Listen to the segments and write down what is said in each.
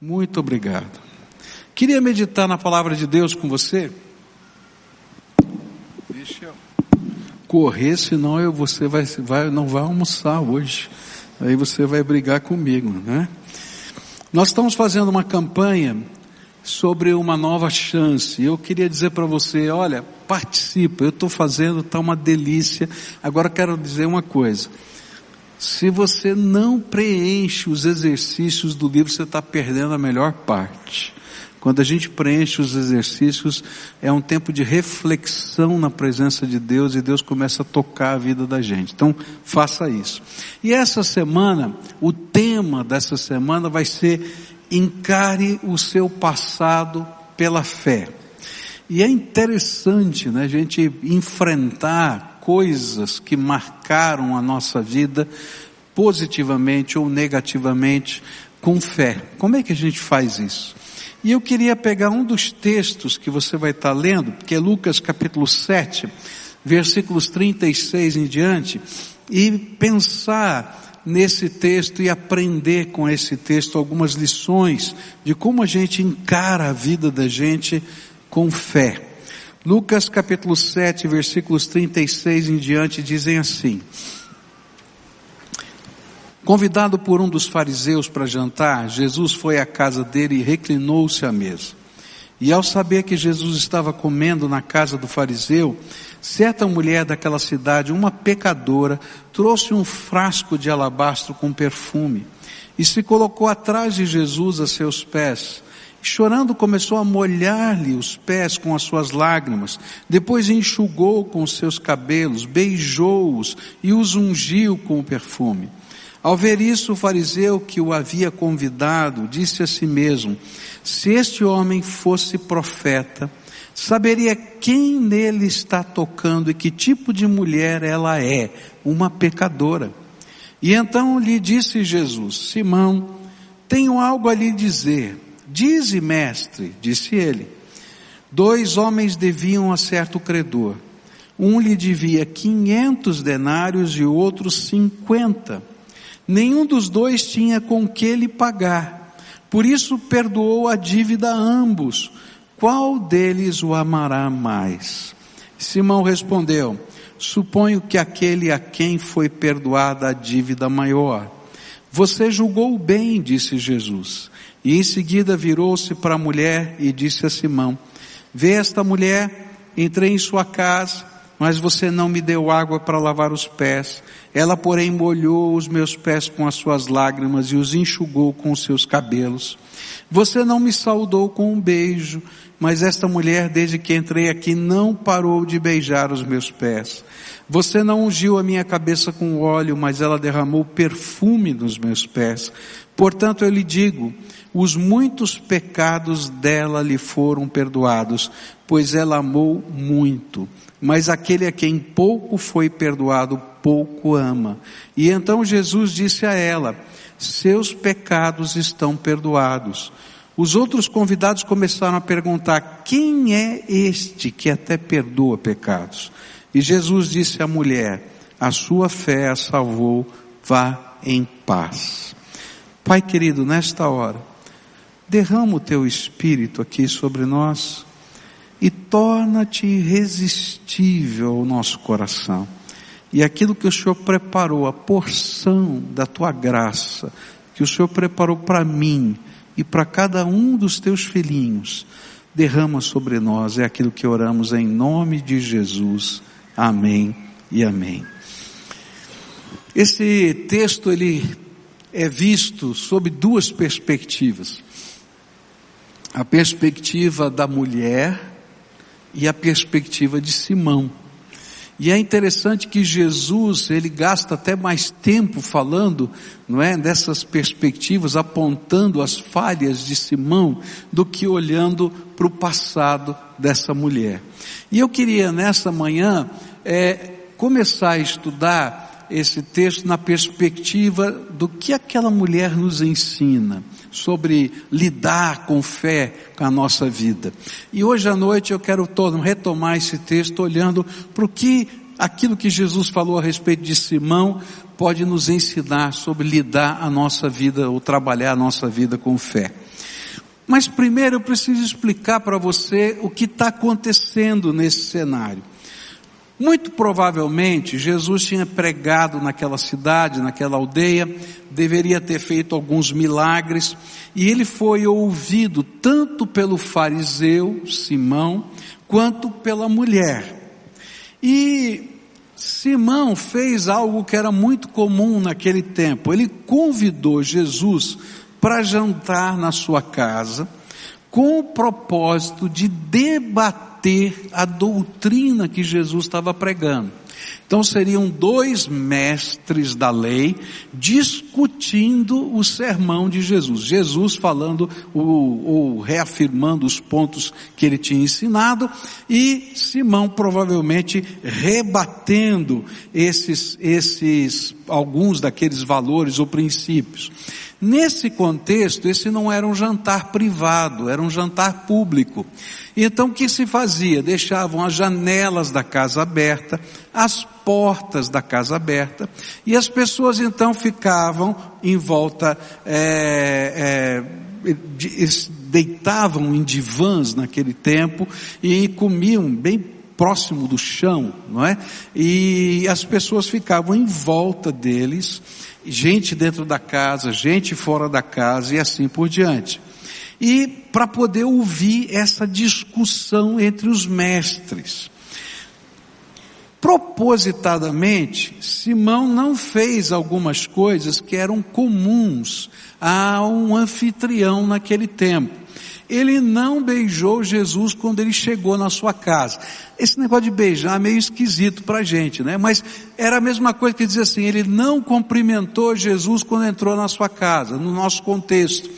Muito obrigado. Queria meditar na palavra de Deus com você. Deixa eu correr, senão eu, você vai, vai, não vai almoçar hoje. Aí você vai brigar comigo, né? Nós estamos fazendo uma campanha sobre uma nova chance. Eu queria dizer para você, olha, participa, eu estou fazendo, está uma delícia. Agora quero dizer uma coisa. Se você não preenche os exercícios do livro, você está perdendo a melhor parte. Quando a gente preenche os exercícios, é um tempo de reflexão na presença de Deus e Deus começa a tocar a vida da gente. Então, faça isso. E essa semana, o tema dessa semana vai ser encare o seu passado pela fé. E é interessante, né, a gente enfrentar coisas que marcaram a nossa vida positivamente ou negativamente com fé. Como é que a gente faz isso? E eu queria pegar um dos textos que você vai estar lendo, que é Lucas capítulo 7, versículos 36 em diante, e pensar nesse texto e aprender com esse texto algumas lições de como a gente encara a vida da gente com fé. Lucas capítulo 7, versículos 36 em diante dizem assim: Convidado por um dos fariseus para jantar, Jesus foi à casa dele e reclinou-se à mesa. E ao saber que Jesus estava comendo na casa do fariseu, certa mulher daquela cidade, uma pecadora, trouxe um frasco de alabastro com perfume e se colocou atrás de Jesus a seus pés Chorando, começou a molhar-lhe os pés com as suas lágrimas. Depois enxugou com os seus cabelos, beijou-os e os ungiu com o perfume. Ao ver isso, o fariseu que o havia convidado disse a si mesmo: Se este homem fosse profeta, saberia quem nele está tocando e que tipo de mulher ela é, uma pecadora. E então lhe disse Jesus: Simão, tenho algo a lhe dizer. Dize, mestre, disse ele. Dois homens deviam a certo credor. Um lhe devia quinhentos denários e o outro cinquenta. Nenhum dos dois tinha com que lhe pagar. Por isso perdoou a dívida a ambos. Qual deles o amará mais? Simão respondeu: Suponho que aquele a quem foi perdoada a dívida maior. Você julgou bem, disse Jesus. E em seguida virou-se para a mulher e disse a Simão: Vê esta mulher, entrei em sua casa, mas você não me deu água para lavar os pés. Ela, porém, molhou os meus pés com as suas lágrimas e os enxugou com os seus cabelos. Você não me saudou com um beijo, mas esta mulher, desde que entrei aqui, não parou de beijar os meus pés. Você não ungiu a minha cabeça com óleo, mas ela derramou perfume nos meus pés. Portanto, eu lhe digo, os muitos pecados dela lhe foram perdoados, pois ela amou muito. Mas aquele a quem pouco foi perdoado, pouco ama. E então Jesus disse a ela, seus pecados estão perdoados. Os outros convidados começaram a perguntar, quem é este que até perdoa pecados? E Jesus disse à mulher, a sua fé a salvou, vá em paz. Pai querido, nesta hora, derrama o teu espírito aqui sobre nós e torna-te irresistível ao nosso coração. E aquilo que o Senhor preparou, a porção da tua graça, que o Senhor preparou para mim e para cada um dos teus filhinhos, derrama sobre nós, é aquilo que oramos em nome de Jesus. Amém e amém. Esse texto ele é visto sob duas perspectivas. A perspectiva da mulher e a perspectiva de Simão. E é interessante que Jesus, ele gasta até mais tempo falando, não é, dessas perspectivas, apontando as falhas de Simão, do que olhando para o passado dessa mulher. E eu queria nessa manhã, é, começar a estudar esse texto na perspectiva do que aquela mulher nos ensina sobre lidar com fé com a nossa vida. E hoje à noite eu quero todo, retomar esse texto olhando para o que aquilo que Jesus falou a respeito de Simão pode nos ensinar sobre lidar a nossa vida ou trabalhar a nossa vida com fé. Mas primeiro eu preciso explicar para você o que está acontecendo nesse cenário. Muito provavelmente Jesus tinha pregado naquela cidade, naquela aldeia, deveria ter feito alguns milagres, e ele foi ouvido tanto pelo fariseu Simão, quanto pela mulher. E Simão fez algo que era muito comum naquele tempo. Ele convidou Jesus para jantar na sua casa, com o propósito de debater a doutrina que Jesus estava pregando. Então seriam dois mestres da lei discutindo o sermão de Jesus. Jesus falando ou, reafirmando os pontos que ele tinha ensinado e Simão provavelmente rebatendo esses, esses, alguns daqueles valores ou princípios. Nesse contexto, esse não era um jantar privado, era um jantar público. Então o que se fazia? Deixavam as janelas da casa aberta, as portas da casa aberta, e as pessoas então ficavam em volta, é, é, deitavam em divãs naquele tempo e comiam bem próximo do chão, não é? E as pessoas ficavam em volta deles, gente dentro da casa, gente fora da casa e assim por diante. E para poder ouvir essa discussão entre os mestres. Propositadamente, Simão não fez algumas coisas que eram comuns a um anfitrião naquele tempo. Ele não beijou Jesus quando ele chegou na sua casa. Esse negócio de beijar é meio esquisito para a gente, né? Mas era a mesma coisa que dizer assim, ele não cumprimentou Jesus quando entrou na sua casa, no nosso contexto.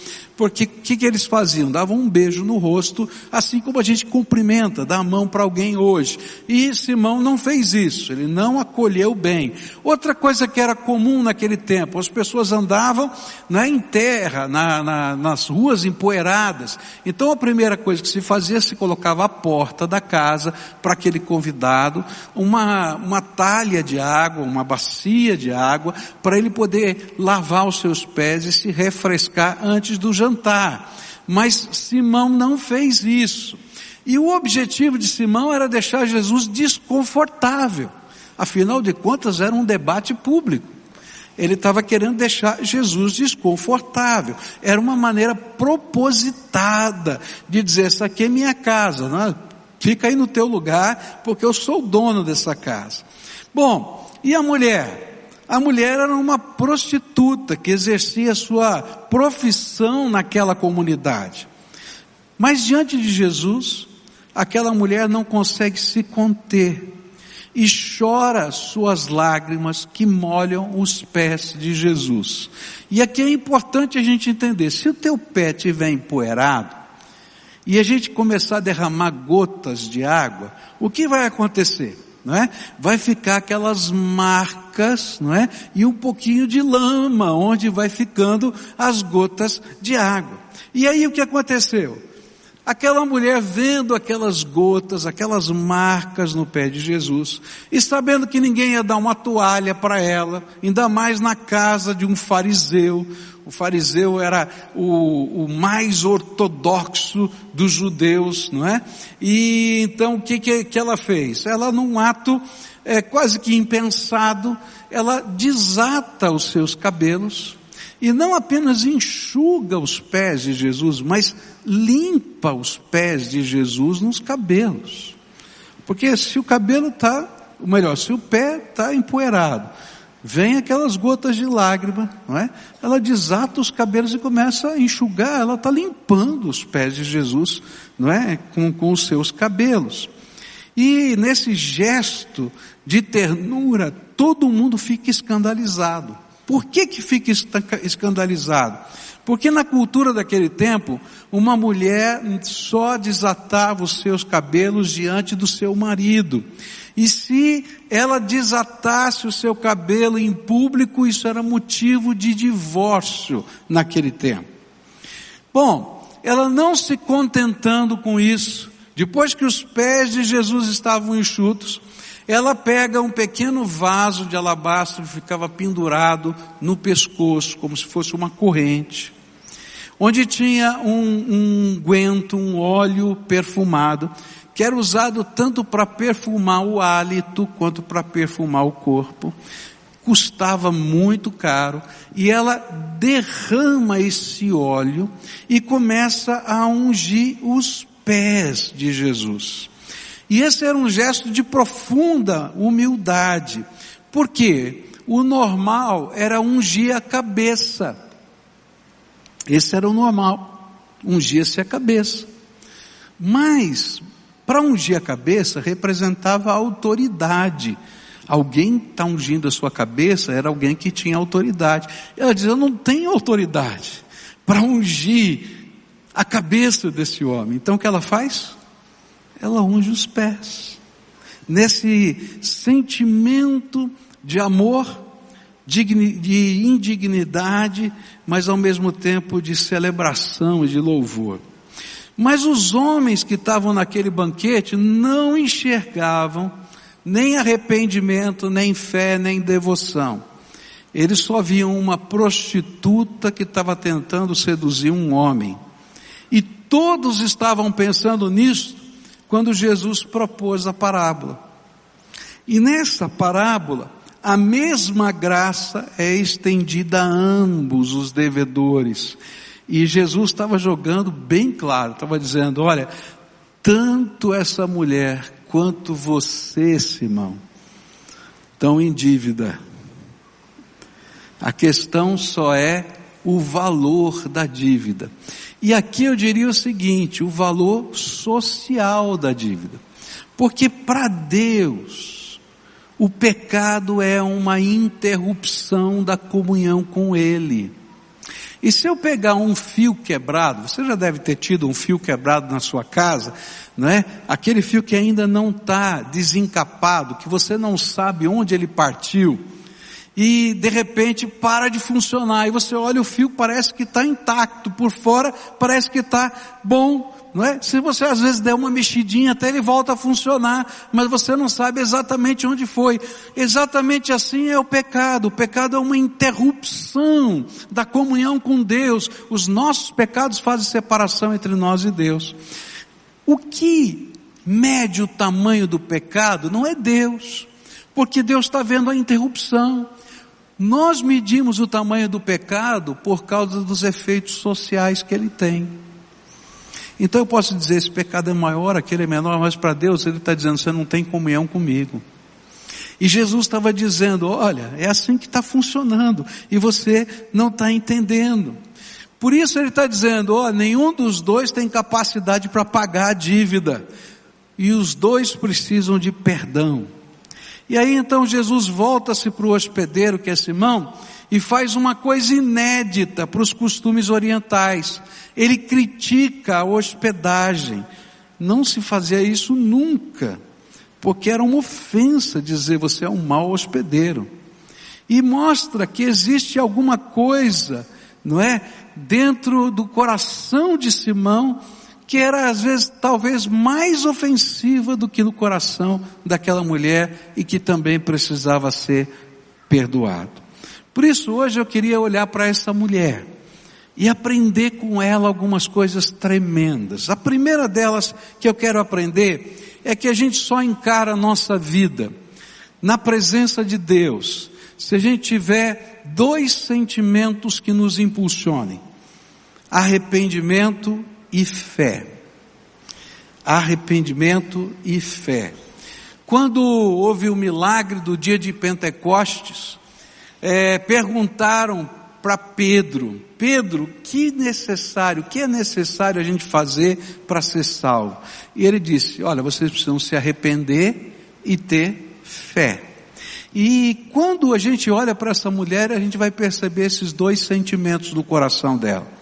Porque o que, que, eles faziam? Davam um beijo no rosto, assim como a gente cumprimenta, dá a mão para alguém hoje. E Simão não fez isso, ele não acolheu bem. Outra coisa que era comum naquele tempo, as pessoas andavam né, em terra, na, na, nas ruas empoeiradas. Então a primeira coisa que se fazia, se colocava à porta da casa para aquele convidado uma, uma talha de água, uma bacia de água, para ele poder lavar os seus pés e se refrescar antes do jantar Mas Simão não fez isso. E o objetivo de Simão era deixar Jesus desconfortável. Afinal de contas, era um debate público. Ele estava querendo deixar Jesus desconfortável. Era uma maneira propositada de dizer: essa aqui é minha casa, né? fica aí no teu lugar, porque eu sou o dono dessa casa. Bom, e a mulher? A mulher era uma prostituta que exercia sua profissão naquela comunidade. Mas diante de Jesus, aquela mulher não consegue se conter e chora suas lágrimas que molham os pés de Jesus. E aqui é importante a gente entender, se o teu pé estiver empoeirado, e a gente começar a derramar gotas de água, o que vai acontecer? Não é? Vai ficar aquelas marcas, não é? E um pouquinho de lama, onde vai ficando as gotas de água. E aí o que aconteceu? Aquela mulher vendo aquelas gotas, aquelas marcas no pé de Jesus, e sabendo que ninguém ia dar uma toalha para ela, ainda mais na casa de um fariseu, o fariseu era o, o, mais ortodoxo dos judeus, não é? E então o que, que, que ela fez? Ela num ato é, quase que impensado, ela desata os seus cabelos, e não apenas enxuga os pés de Jesus, mas limpa os pés de Jesus nos cabelos. Porque se o cabelo está, ou melhor, se o pé está empoeirado, vem aquelas gotas de lágrima, não é? Ela desata os cabelos e começa a enxugar, ela está limpando os pés de Jesus, não é? Com, com os seus cabelos. E nesse gesto de ternura, todo mundo fica escandalizado. Por que que fica escandalizado? Porque na cultura daquele tempo, uma mulher só desatava os seus cabelos diante do seu marido. E se ela desatasse o seu cabelo em público, isso era motivo de divórcio naquele tempo. Bom, ela não se contentando com isso, depois que os pés de Jesus estavam enxutos, ela pega um pequeno vaso de alabastro que ficava pendurado no pescoço, como se fosse uma corrente. onde tinha um, um guento, um óleo perfumado, que era usado tanto para perfumar o hálito quanto para perfumar o corpo. Custava muito caro e ela derrama esse óleo e começa a ungir os pés de Jesus. E esse era um gesto de profunda humildade. Por quê? O normal era ungir a cabeça. Esse era o normal. Ungia-se a cabeça. Mas, para ungir a cabeça, representava a autoridade. Alguém está ungindo a sua cabeça, era alguém que tinha autoridade. Ela diz: Eu não tenho autoridade para ungir a cabeça desse homem. Então o que ela faz? Ela unge os pés. Nesse sentimento de amor, de indignidade, mas ao mesmo tempo de celebração e de louvor. Mas os homens que estavam naquele banquete não enxergavam nem arrependimento, nem fé, nem devoção. Eles só viam uma prostituta que estava tentando seduzir um homem. E todos estavam pensando nisso quando Jesus propôs a parábola. E nessa parábola, a mesma graça é estendida a ambos os devedores. E Jesus estava jogando bem claro, estava dizendo: olha, tanto essa mulher quanto você, Simão, estão em dívida. A questão só é o valor da dívida. E aqui eu diria o seguinte: o valor social da dívida. Porque para Deus, o pecado é uma interrupção da comunhão com Ele. E se eu pegar um fio quebrado, você já deve ter tido um fio quebrado na sua casa, não é? Aquele fio que ainda não está desencapado, que você não sabe onde ele partiu, e de repente para de funcionar, e você olha o fio, parece que está intacto, por fora parece que está bom, não é? Se você às vezes der uma mexidinha, até ele volta a funcionar, mas você não sabe exatamente onde foi. Exatamente assim é o pecado. O pecado é uma interrupção da comunhão com Deus. Os nossos pecados fazem separação entre nós e Deus. O que mede o tamanho do pecado não é Deus, porque Deus está vendo a interrupção. Nós medimos o tamanho do pecado por causa dos efeitos sociais que ele tem. Então eu posso dizer, esse pecado é maior, aquele é menor, mas para Deus ele está dizendo, você não tem comunhão comigo. E Jesus estava dizendo, olha, é assim que está funcionando, e você não está entendendo. Por isso ele está dizendo, ó, nenhum dos dois tem capacidade para pagar a dívida. E os dois precisam de perdão. E aí então Jesus volta-se para o hospedeiro, que é Simão, e faz uma coisa inédita para os costumes orientais. Ele critica a hospedagem. Não se fazia isso nunca, porque era uma ofensa dizer você é um mau hospedeiro. E mostra que existe alguma coisa, não é, dentro do coração de Simão que era às vezes talvez mais ofensiva do que no coração daquela mulher e que também precisava ser perdoado. Por isso hoje eu queria olhar para essa mulher e aprender com ela algumas coisas tremendas. A primeira delas que eu quero aprender é que a gente só encara a nossa vida na presença de Deus se a gente tiver dois sentimentos que nos impulsionem: arrependimento e fé. Arrependimento e fé. Quando houve o milagre do dia de Pentecostes, é, perguntaram para Pedro, Pedro, que necessário, que é necessário a gente fazer para ser salvo? E ele disse, olha, vocês precisam se arrepender e ter fé. E quando a gente olha para essa mulher, a gente vai perceber esses dois sentimentos do coração dela.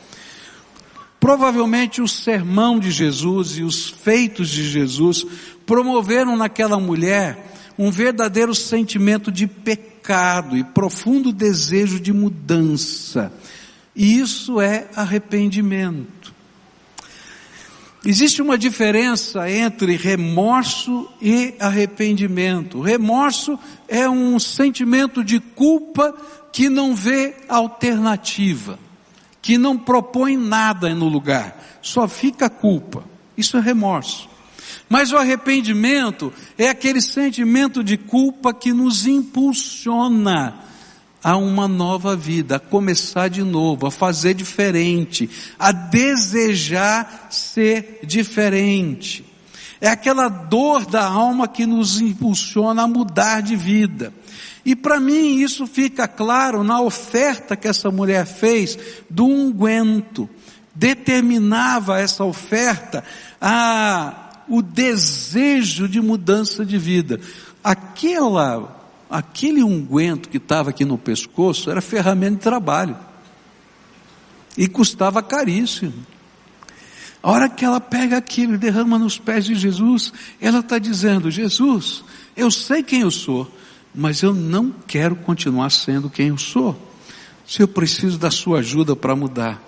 Provavelmente o sermão de Jesus e os feitos de Jesus promoveram naquela mulher um verdadeiro sentimento de pecado e profundo desejo de mudança. E isso é arrependimento. Existe uma diferença entre remorso e arrependimento. remorso é um sentimento de culpa que não vê alternativa. Que não propõe nada no lugar, só fica a culpa. Isso é remorso. Mas o arrependimento é aquele sentimento de culpa que nos impulsiona a uma nova vida, a começar de novo, a fazer diferente, a desejar ser diferente. É aquela dor da alma que nos impulsiona a mudar de vida. E para mim isso fica claro na oferta que essa mulher fez do unguento. Determinava essa oferta a, o desejo de mudança de vida. Aquela aquele unguento que estava aqui no pescoço era ferramenta de trabalho. E custava caríssimo. A hora que ela pega aquilo e derrama nos pés de Jesus, ela está dizendo: Jesus, eu sei quem eu sou, mas eu não quero continuar sendo quem eu sou. Se eu preciso da sua ajuda para mudar.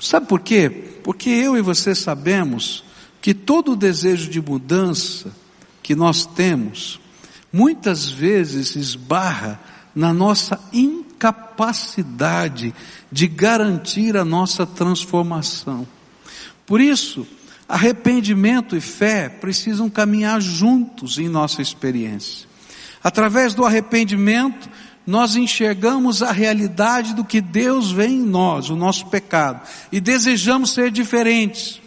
Sabe por quê? Porque eu e você sabemos que todo o desejo de mudança que nós temos, muitas vezes esbarra na nossa incapacidade de garantir a nossa transformação. Por isso, arrependimento e fé precisam caminhar juntos em nossa experiência. Através do arrependimento, nós enxergamos a realidade do que Deus vê em nós, o nosso pecado, e desejamos ser diferentes.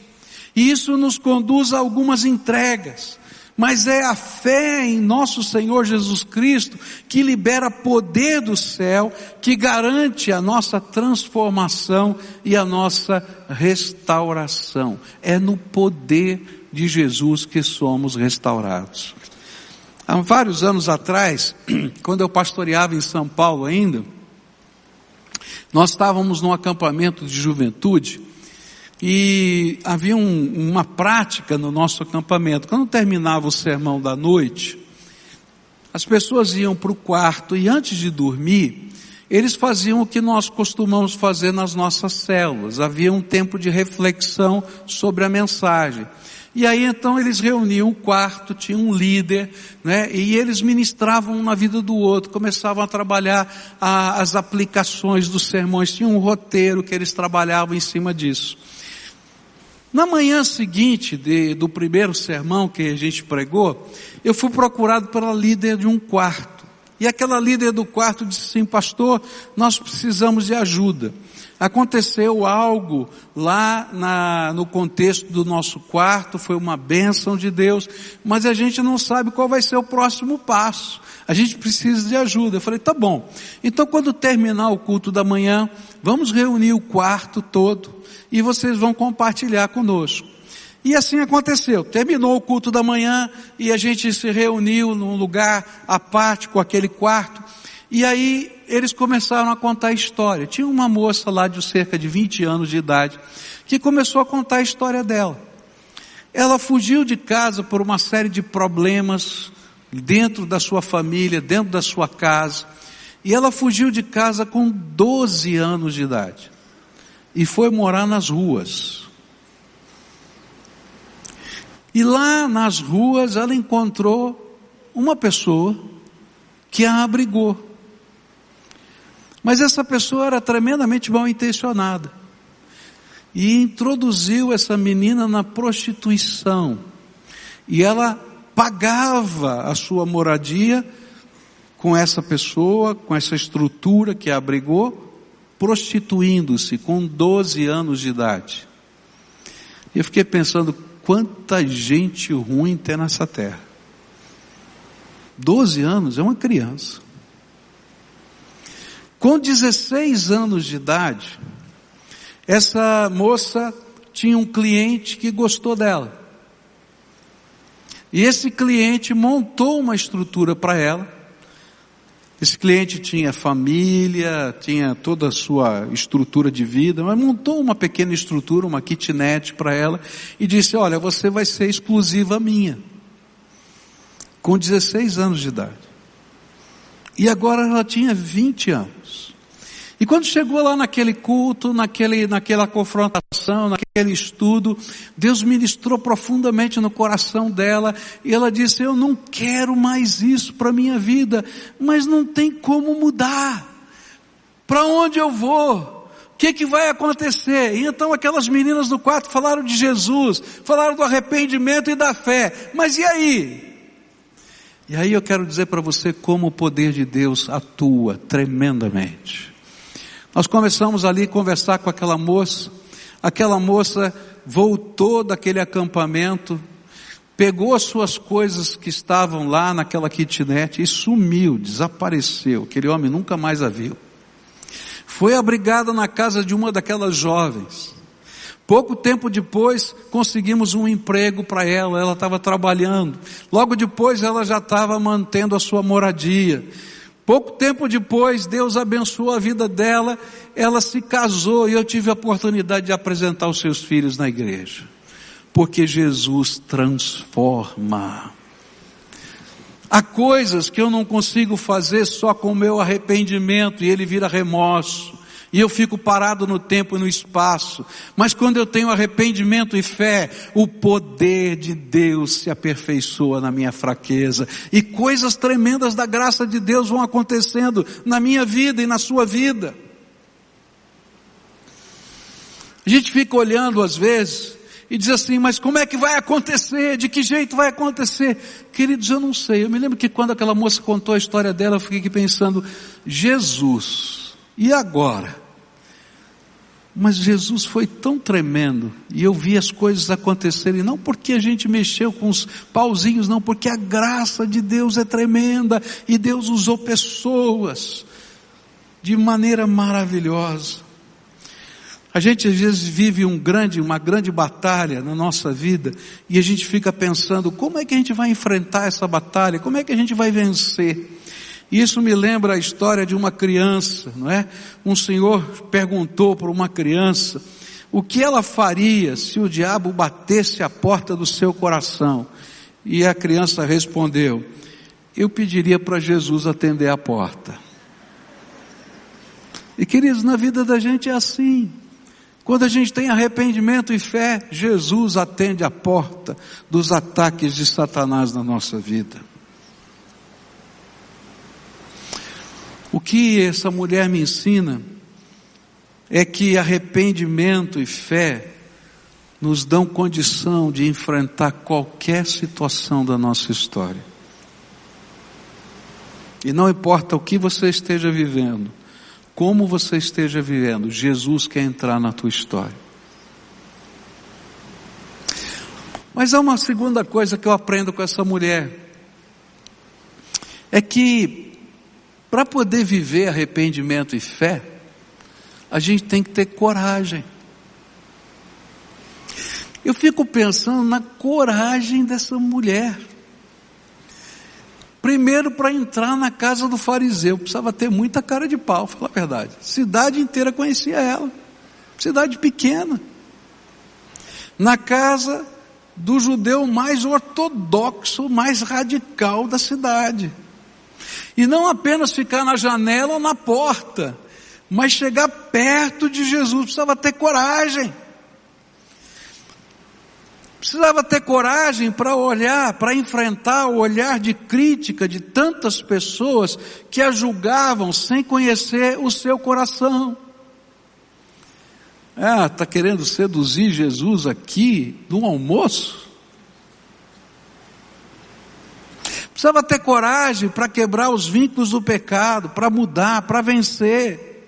E isso nos conduz a algumas entregas, mas é a fé em nosso Senhor Jesus Cristo que libera poder do céu, que garante a nossa transformação e a nossa restauração. É no poder de Jesus que somos restaurados. Há vários anos atrás, quando eu pastoreava em São Paulo ainda, nós estávamos num acampamento de juventude e havia um, uma prática no nosso acampamento. Quando terminava o sermão da noite, as pessoas iam para o quarto e antes de dormir, eles faziam o que nós costumamos fazer nas nossas células. Havia um tempo de reflexão sobre a mensagem. E aí então eles reuniam o quarto, tinha um líder, né? E eles ministravam um na vida do outro, começavam a trabalhar a, as aplicações dos sermões, tinha um roteiro que eles trabalhavam em cima disso. Na manhã seguinte de, do primeiro sermão que a gente pregou, eu fui procurado pela líder de um quarto. E aquela líder do quarto disse assim, pastor, nós precisamos de ajuda. Aconteceu algo lá na, no contexto do nosso quarto, foi uma bênção de Deus, mas a gente não sabe qual vai ser o próximo passo. A gente precisa de ajuda. Eu falei, tá bom. Então quando terminar o culto da manhã, vamos reunir o quarto todo e vocês vão compartilhar conosco. E assim aconteceu. Terminou o culto da manhã e a gente se reuniu num lugar à parte com aquele quarto. E aí eles começaram a contar a história. Tinha uma moça lá de cerca de 20 anos de idade que começou a contar a história dela. Ela fugiu de casa por uma série de problemas dentro da sua família, dentro da sua casa. E ela fugiu de casa com 12 anos de idade e foi morar nas ruas. E lá nas ruas ela encontrou uma pessoa que a abrigou. Mas essa pessoa era tremendamente mal intencionada. E introduziu essa menina na prostituição. E ela pagava a sua moradia com essa pessoa, com essa estrutura que a abrigou, prostituindo-se com 12 anos de idade. E eu fiquei pensando quanta gente ruim tem nessa terra. 12 anos é uma criança. Com 16 anos de idade, essa moça tinha um cliente que gostou dela. E esse cliente montou uma estrutura para ela esse cliente tinha família, tinha toda a sua estrutura de vida, mas montou uma pequena estrutura, uma kitnet para ela e disse: Olha, você vai ser exclusiva minha. Com 16 anos de idade. E agora ela tinha 20 anos. E quando chegou lá naquele culto, naquele, naquela confrontação, naquele estudo, Deus ministrou profundamente no coração dela e ela disse: Eu não quero mais isso para minha vida, mas não tem como mudar. Para onde eu vou? que, que vai acontecer? E então aquelas meninas do quarto falaram de Jesus, falaram do arrependimento e da fé. Mas e aí? E aí eu quero dizer para você como o poder de Deus atua tremendamente. Nós começamos ali a conversar com aquela moça, aquela moça voltou daquele acampamento, pegou as suas coisas que estavam lá naquela kitnet e sumiu, desapareceu. Aquele homem nunca mais a viu. Foi abrigada na casa de uma daquelas jovens. Pouco tempo depois, conseguimos um emprego para ela, ela estava trabalhando. Logo depois, ela já estava mantendo a sua moradia. Pouco tempo depois, Deus abençoou a vida dela, ela se casou e eu tive a oportunidade de apresentar os seus filhos na igreja. Porque Jesus transforma. Há coisas que eu não consigo fazer só com o meu arrependimento e ele vira remorso. E eu fico parado no tempo e no espaço. Mas quando eu tenho arrependimento e fé, o poder de Deus se aperfeiçoa na minha fraqueza. E coisas tremendas da graça de Deus vão acontecendo na minha vida e na sua vida. A gente fica olhando às vezes e diz assim, mas como é que vai acontecer? De que jeito vai acontecer? Queridos, eu não sei. Eu me lembro que quando aquela moça contou a história dela, eu fiquei aqui pensando, Jesus, e agora? Mas Jesus foi tão tremendo, e eu vi as coisas acontecerem, não porque a gente mexeu com os pauzinhos, não, porque a graça de Deus é tremenda, e Deus usou pessoas de maneira maravilhosa. A gente às vezes vive um grande, uma grande batalha na nossa vida e a gente fica pensando como é que a gente vai enfrentar essa batalha, como é que a gente vai vencer. Isso me lembra a história de uma criança, não é? Um senhor perguntou para uma criança o que ela faria se o diabo batesse a porta do seu coração. E a criança respondeu: Eu pediria para Jesus atender a porta. E queridos, na vida da gente é assim. Quando a gente tem arrependimento e fé, Jesus atende a porta dos ataques de Satanás na nossa vida. O que essa mulher me ensina é que arrependimento e fé nos dão condição de enfrentar qualquer situação da nossa história. E não importa o que você esteja vivendo, como você esteja vivendo, Jesus quer entrar na tua história. Mas há uma segunda coisa que eu aprendo com essa mulher. É que, para poder viver arrependimento e fé, a gente tem que ter coragem. Eu fico pensando na coragem dessa mulher. Primeiro, para entrar na casa do fariseu, precisava ter muita cara de pau, falar a verdade. Cidade inteira conhecia ela. Cidade pequena. Na casa do judeu mais ortodoxo, mais radical da cidade. E não apenas ficar na janela ou na porta, mas chegar perto de Jesus, precisava ter coragem. Precisava ter coragem para olhar, para enfrentar o olhar de crítica de tantas pessoas que a julgavam sem conhecer o seu coração. Ah, está querendo seduzir Jesus aqui no almoço? Precisava ter coragem para quebrar os vínculos do pecado, para mudar, para vencer.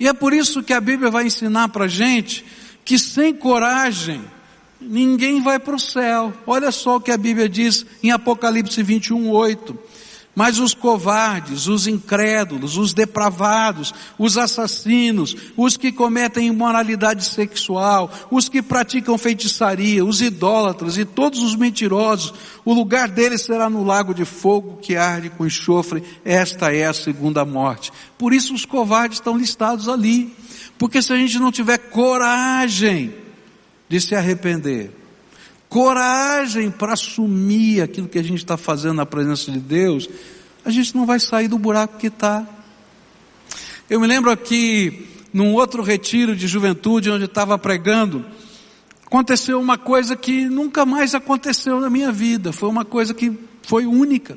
E é por isso que a Bíblia vai ensinar para a gente que sem coragem, ninguém vai para o céu. Olha só o que a Bíblia diz em Apocalipse 21, 8. Mas os covardes, os incrédulos, os depravados, os assassinos, os que cometem imoralidade sexual, os que praticam feitiçaria, os idólatras e todos os mentirosos, o lugar deles será no lago de fogo que arde com enxofre. Esta é a segunda morte. Por isso os covardes estão listados ali. Porque se a gente não tiver coragem de se arrepender, coragem para assumir aquilo que a gente está fazendo na presença de Deus, a gente não vai sair do buraco que está. Eu me lembro aqui, num outro retiro de juventude, onde estava pregando, aconteceu uma coisa que nunca mais aconteceu na minha vida, foi uma coisa que foi única.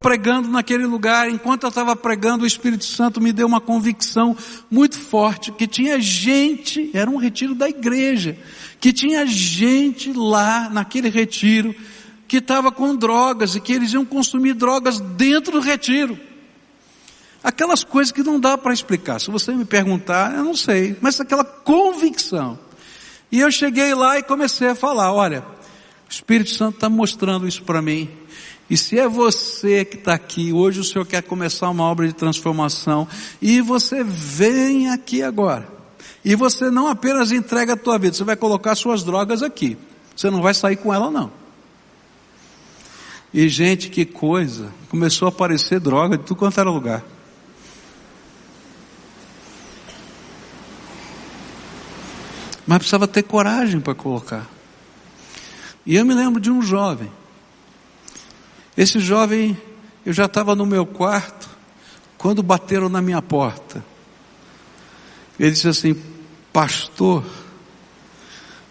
Pregando naquele lugar, enquanto eu estava pregando, o Espírito Santo me deu uma convicção muito forte que tinha gente, era um retiro da igreja, que tinha gente lá naquele retiro que estava com drogas e que eles iam consumir drogas dentro do retiro. Aquelas coisas que não dá para explicar. Se você me perguntar, eu não sei, mas aquela convicção. E eu cheguei lá e comecei a falar: olha, o Espírito Santo está mostrando isso para mim. E se é você que está aqui, hoje o Senhor quer começar uma obra de transformação, e você vem aqui agora, e você não apenas entrega a tua vida, você vai colocar suas drogas aqui. Você não vai sair com ela não. E gente, que coisa, começou a aparecer droga de tudo quanto era lugar. Mas precisava ter coragem para colocar. E eu me lembro de um jovem. Esse jovem, eu já estava no meu quarto, quando bateram na minha porta. Ele disse assim: Pastor,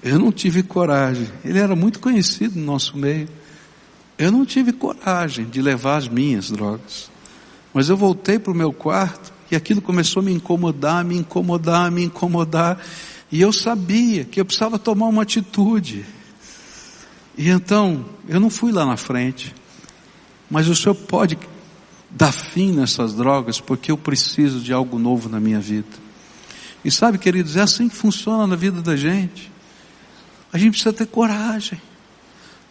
eu não tive coragem. Ele era muito conhecido no nosso meio. Eu não tive coragem de levar as minhas drogas. Mas eu voltei para o meu quarto e aquilo começou a me incomodar, me incomodar, me incomodar. E eu sabia que eu precisava tomar uma atitude. E então, eu não fui lá na frente. Mas o Senhor pode dar fim nessas drogas, porque eu preciso de algo novo na minha vida. E sabe, queridos, é assim que funciona na vida da gente. A gente precisa ter coragem.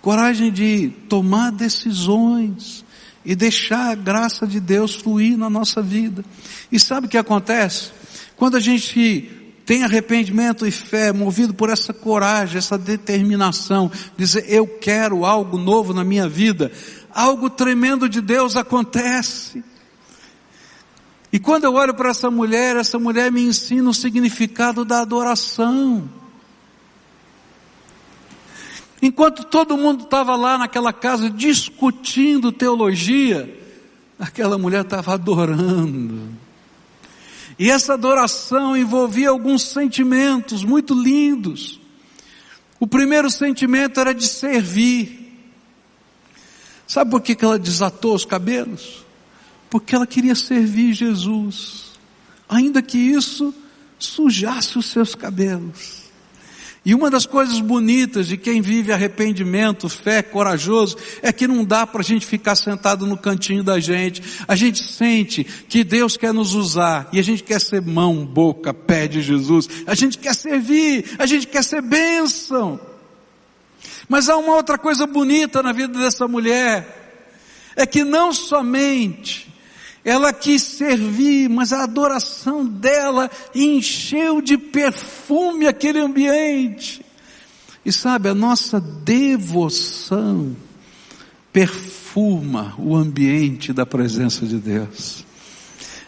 Coragem de tomar decisões e deixar a graça de Deus fluir na nossa vida. E sabe o que acontece? Quando a gente tem arrependimento e fé, movido por essa coragem, essa determinação, dizer eu quero algo novo na minha vida, algo tremendo de Deus acontece. E quando eu olho para essa mulher, essa mulher me ensina o significado da adoração. Enquanto todo mundo estava lá naquela casa discutindo teologia, aquela mulher estava adorando. E essa adoração envolvia alguns sentimentos muito lindos. O primeiro sentimento era de servir. Sabe por que ela desatou os cabelos? Porque ela queria servir Jesus, ainda que isso sujasse os seus cabelos. E uma das coisas bonitas de quem vive arrependimento, fé, corajoso, é que não dá para a gente ficar sentado no cantinho da gente. A gente sente que Deus quer nos usar e a gente quer ser mão, boca, pé de Jesus. A gente quer servir, a gente quer ser bênção. Mas há uma outra coisa bonita na vida dessa mulher, é que não somente ela quis servir, mas a adoração dela encheu de perfume aquele ambiente. E sabe, a nossa devoção perfuma o ambiente da presença de Deus.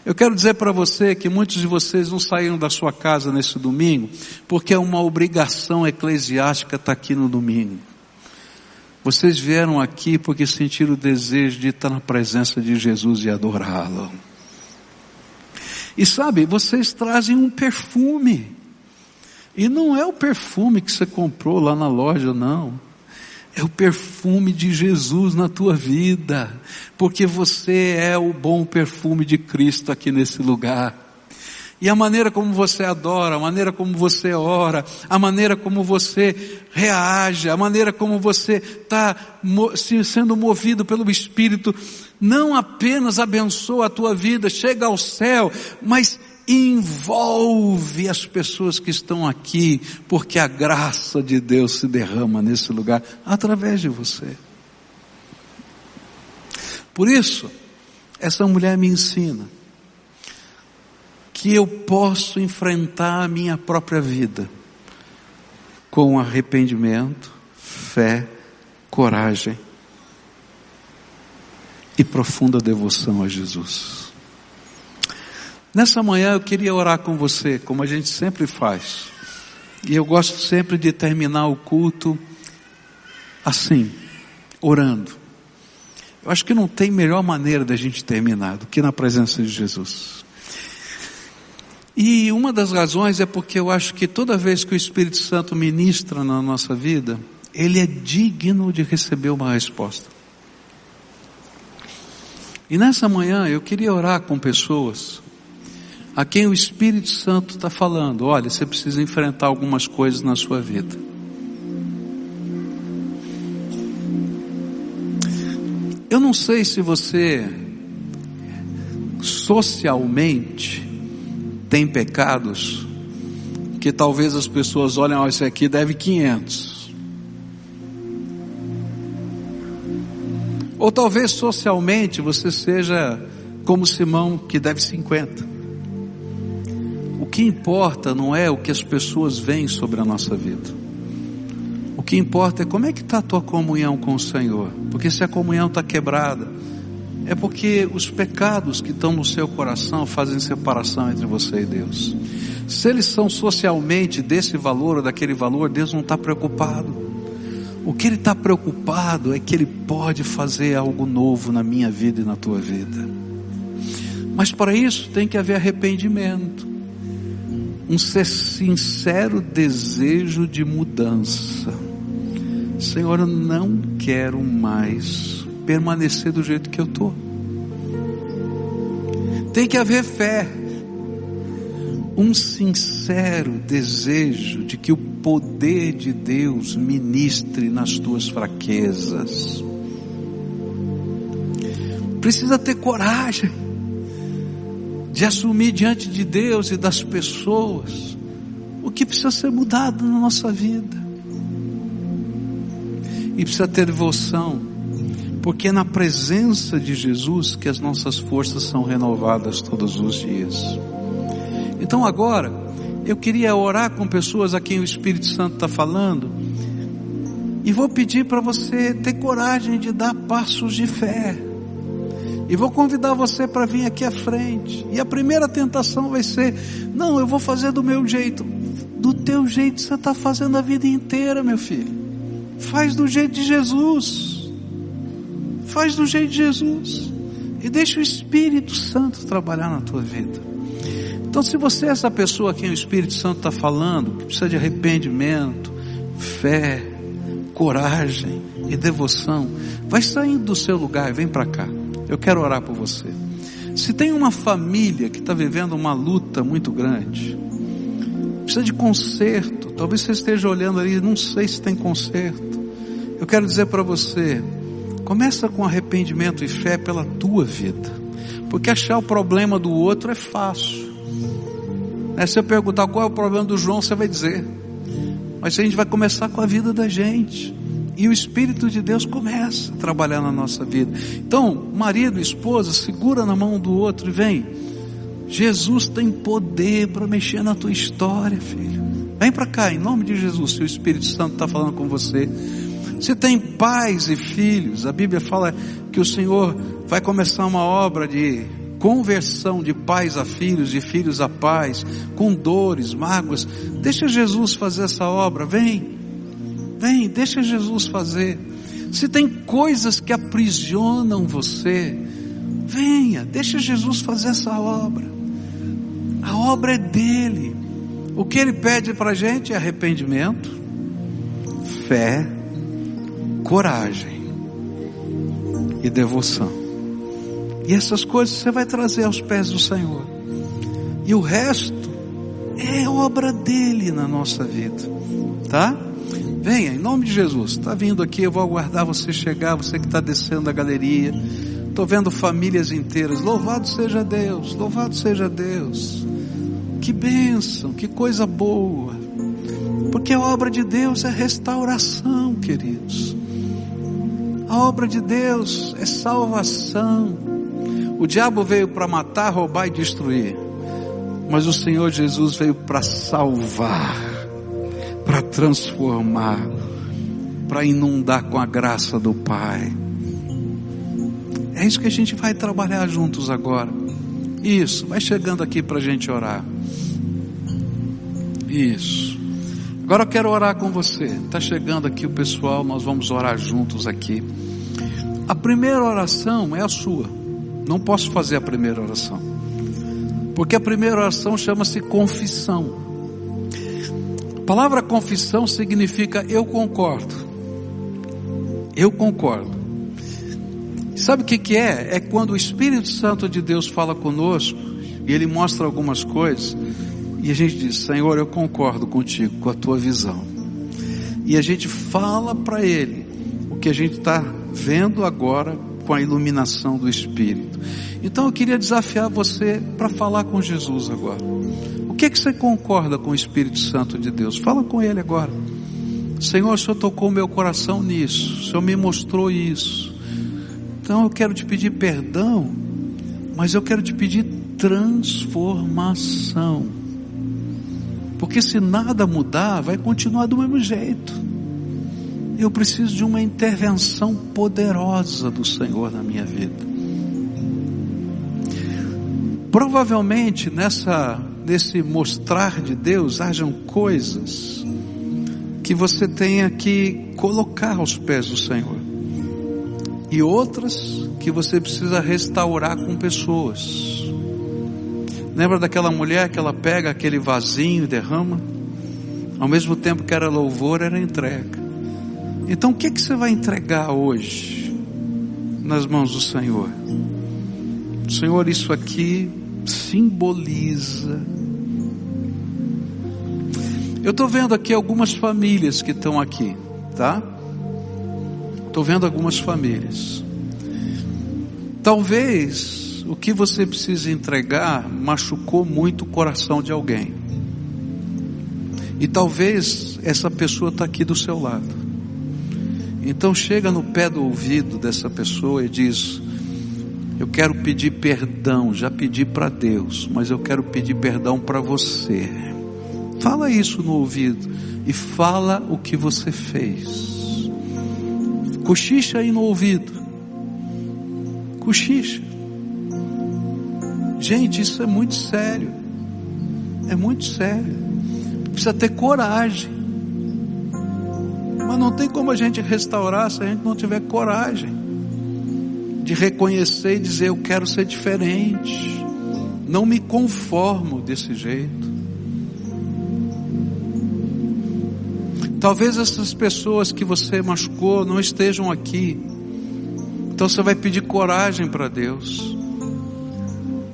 Eu quero dizer para você que muitos de vocês não saíram da sua casa nesse domingo, porque é uma obrigação eclesiástica estar aqui no domingo. Vocês vieram aqui porque sentiram o desejo de estar na presença de Jesus e adorá-lo. E sabe, vocês trazem um perfume. E não é o perfume que você comprou lá na loja, não. É o perfume de Jesus na tua vida. Porque você é o bom perfume de Cristo aqui nesse lugar. E a maneira como você adora, a maneira como você ora, a maneira como você reage, a maneira como você está sendo movido pelo Espírito, não apenas abençoa a tua vida, chega ao céu, mas envolve as pessoas que estão aqui, porque a graça de Deus se derrama nesse lugar através de você. Por isso, essa mulher me ensina que eu posso enfrentar a minha própria vida com arrependimento, fé, coragem e profunda devoção a Jesus. Nessa manhã eu queria orar com você, como a gente sempre faz. E eu gosto sempre de terminar o culto assim, orando. Eu acho que não tem melhor maneira da gente terminar do que na presença de Jesus. E uma das razões é porque eu acho que toda vez que o Espírito Santo ministra na nossa vida, ele é digno de receber uma resposta. E nessa manhã eu queria orar com pessoas a quem o Espírito Santo está falando: olha, você precisa enfrentar algumas coisas na sua vida. Eu não sei se você socialmente tem pecados que talvez as pessoas olhem, ó, oh, esse aqui deve 500. Ou talvez socialmente você seja como Simão que deve 50. O que importa não é o que as pessoas veem sobre a nossa vida. O que importa é como é que está a tua comunhão com o Senhor. Porque se a comunhão está quebrada, é porque os pecados que estão no seu coração fazem separação entre você e Deus. Se eles são socialmente desse valor ou daquele valor, Deus não está preocupado. O que Ele está preocupado é que Ele pode fazer algo novo na minha vida e na tua vida. Mas para isso tem que haver arrependimento, um sincero desejo de mudança. Senhor, eu não quero mais permanecer do jeito que eu estou. Tem que haver fé, um sincero desejo de que o poder de Deus ministre nas tuas fraquezas. Precisa ter coragem de assumir diante de Deus e das pessoas o que precisa ser mudado na nossa vida. E precisa ter devoção porque é na presença de Jesus que as nossas forças são renovadas todos os dias. Então agora, eu queria orar com pessoas a quem o Espírito Santo está falando, e vou pedir para você ter coragem de dar passos de fé. E vou convidar você para vir aqui à frente. E a primeira tentação vai ser: não, eu vou fazer do meu jeito. Do teu jeito você está fazendo a vida inteira, meu filho. Faz do jeito de Jesus. Faz do jeito de Jesus. E deixa o Espírito Santo trabalhar na tua vida. Então, se você é essa pessoa a quem o Espírito Santo está falando, que precisa de arrependimento, fé, coragem e devoção, vai saindo do seu lugar e vem para cá. Eu quero orar por você. Se tem uma família que está vivendo uma luta muito grande, precisa de conserto, talvez você esteja olhando ali, não sei se tem conserto. Eu quero dizer para você, Começa com arrependimento e fé pela tua vida. Porque achar o problema do outro é fácil. É, se eu perguntar qual é o problema do João, você vai dizer. Mas a gente vai começar com a vida da gente. E o Espírito de Deus começa a trabalhar na nossa vida. Então, marido, esposa, segura na mão do outro e vem. Jesus tem poder para mexer na tua história, filho. Vem para cá, em nome de Jesus, se o Espírito Santo está falando com você. Se tem pais e filhos, a Bíblia fala que o Senhor vai começar uma obra de conversão de pais a filhos, de filhos a pais, com dores, mágoas. Deixa Jesus fazer essa obra, vem, vem, deixa Jesus fazer. Se tem coisas que aprisionam você, venha, deixa Jesus fazer essa obra. A obra é dele. O que ele pede para a gente é arrependimento, fé, coragem e devoção. E essas coisas você vai trazer aos pés do Senhor. E o resto é obra dele na nossa vida. Tá? Venha, em nome de Jesus. Está vindo aqui, eu vou aguardar você chegar, você que está descendo a galeria. Estou vendo famílias inteiras. Louvado seja Deus, louvado seja Deus. Que bênção, que coisa boa. Porque a obra de Deus é restauração, queridos. A obra de Deus é salvação. O diabo veio para matar, roubar e destruir. Mas o Senhor Jesus veio para salvar, para transformar, para inundar com a graça do Pai. É isso que a gente vai trabalhar juntos agora. Isso, vai chegando aqui para a gente orar. Isso. Agora eu quero orar com você. Está chegando aqui o pessoal, nós vamos orar juntos aqui. A primeira oração é a sua. Não posso fazer a primeira oração. Porque a primeira oração chama-se confissão. A palavra confissão significa eu concordo. Eu concordo. Sabe o que, que é? É quando o Espírito Santo de Deus fala conosco e ele mostra algumas coisas e a gente diz: Senhor, eu concordo contigo, com a tua visão. E a gente fala para ele o que a gente está vendo agora com a iluminação do Espírito. Então eu queria desafiar você para falar com Jesus agora. O que, que você concorda com o Espírito Santo de Deus? Fala com ele agora. Senhor, o Senhor tocou meu coração nisso, o Senhor me mostrou isso. Então eu quero te pedir perdão, mas eu quero te pedir transformação. Porque se nada mudar, vai continuar do mesmo jeito. Eu preciso de uma intervenção poderosa do Senhor na minha vida. Provavelmente nessa nesse mostrar de Deus hajam coisas que você tenha que colocar aos pés do Senhor. E outras que você precisa restaurar com pessoas. Lembra daquela mulher que ela pega aquele vasinho e derrama? Ao mesmo tempo que era louvor, era entrega. Então o que, que você vai entregar hoje nas mãos do Senhor? Senhor, isso aqui simboliza eu estou vendo aqui algumas famílias que estão aqui, tá? Estou vendo algumas famílias. Talvez o que você precisa entregar machucou muito o coração de alguém. E talvez essa pessoa está aqui do seu lado. Então chega no pé do ouvido dessa pessoa e diz: Eu quero pedir perdão, já pedi para Deus, mas eu quero pedir perdão para você. Fala isso no ouvido e fala o que você fez. Cochicha aí no ouvido. Cochicha. Gente, isso é muito sério. É muito sério. Precisa ter coragem. Mas não tem como a gente restaurar se a gente não tiver coragem de reconhecer e dizer: Eu quero ser diferente. Não me conformo desse jeito. Talvez essas pessoas que você machucou não estejam aqui. Então você vai pedir coragem para Deus,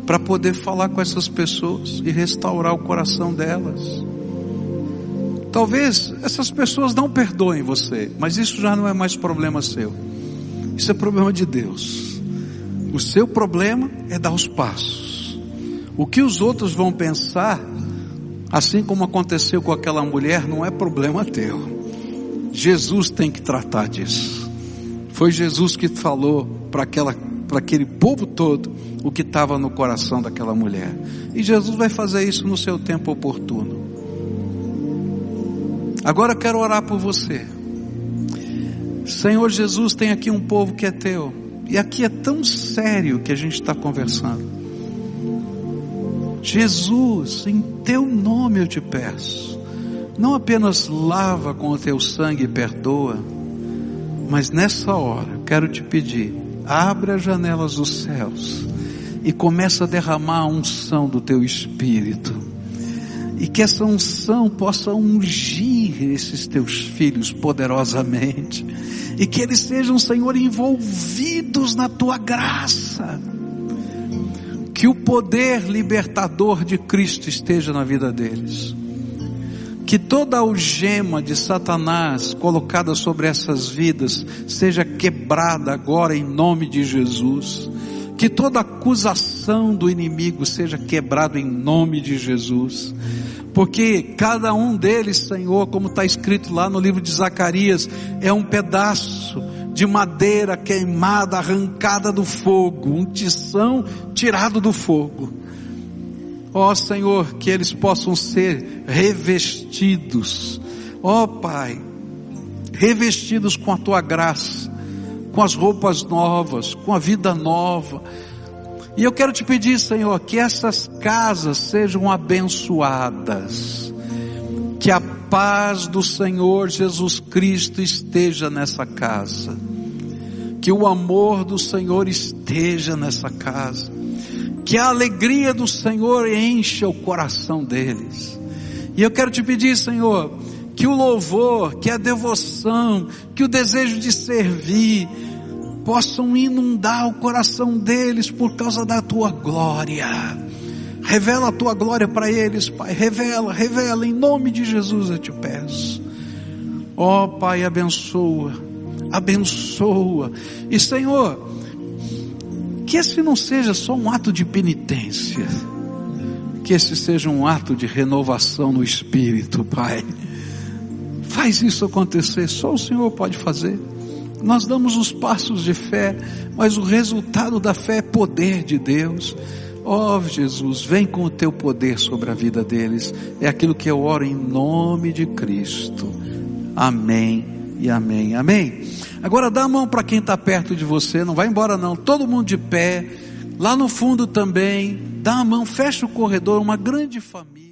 para poder falar com essas pessoas e restaurar o coração delas. Talvez essas pessoas não perdoem você, mas isso já não é mais problema seu. Isso é problema de Deus. O seu problema é dar os passos. O que os outros vão pensar Assim como aconteceu com aquela mulher, não é problema teu. Jesus tem que tratar disso. Foi Jesus que falou para aquela para aquele povo todo o que estava no coração daquela mulher. E Jesus vai fazer isso no seu tempo oportuno. Agora eu quero orar por você. Senhor Jesus, tem aqui um povo que é teu. E aqui é tão sério que a gente está conversando. Jesus, em teu nome eu te peço, não apenas lava com o teu sangue e perdoa, mas nessa hora quero te pedir, abre as janelas dos céus e começa a derramar a unção do teu espírito. E que essa unção possa ungir esses teus filhos poderosamente. E que eles sejam, Senhor, envolvidos na tua graça que o poder libertador de Cristo esteja na vida deles. Que toda algema de Satanás colocada sobre essas vidas seja quebrada agora em nome de Jesus. Que toda acusação do inimigo seja quebrada em nome de Jesus. Porque cada um deles, Senhor, como está escrito lá no livro de Zacarias, é um pedaço de madeira queimada, arrancada do fogo, um tição tirado do fogo. Ó oh, Senhor, que eles possam ser revestidos, ó oh, Pai, revestidos com a tua graça, com as roupas novas, com a vida nova. E eu quero te pedir, Senhor, que essas casas sejam abençoadas, que a paz do Senhor Jesus Cristo esteja nessa casa. Que o amor do Senhor esteja nessa casa. Que a alegria do Senhor encha o coração deles. E eu quero te pedir, Senhor, que o louvor, que a devoção, que o desejo de servir, possam inundar o coração deles por causa da tua glória. Revela a tua glória para eles, Pai. Revela, revela, em nome de Jesus eu te peço. Ó oh, Pai, abençoa, abençoa. E Senhor, que esse não seja só um ato de penitência, que esse seja um ato de renovação no espírito, Pai. Faz isso acontecer, só o Senhor pode fazer. Nós damos os passos de fé, mas o resultado da fé é poder de Deus. Ó oh, Jesus, vem com o teu poder sobre a vida deles. É aquilo que eu oro em nome de Cristo. Amém e amém. Amém. Agora dá a mão para quem está perto de você, não vai embora não. Todo mundo de pé. Lá no fundo também. Dá a mão, fecha o corredor, uma grande família.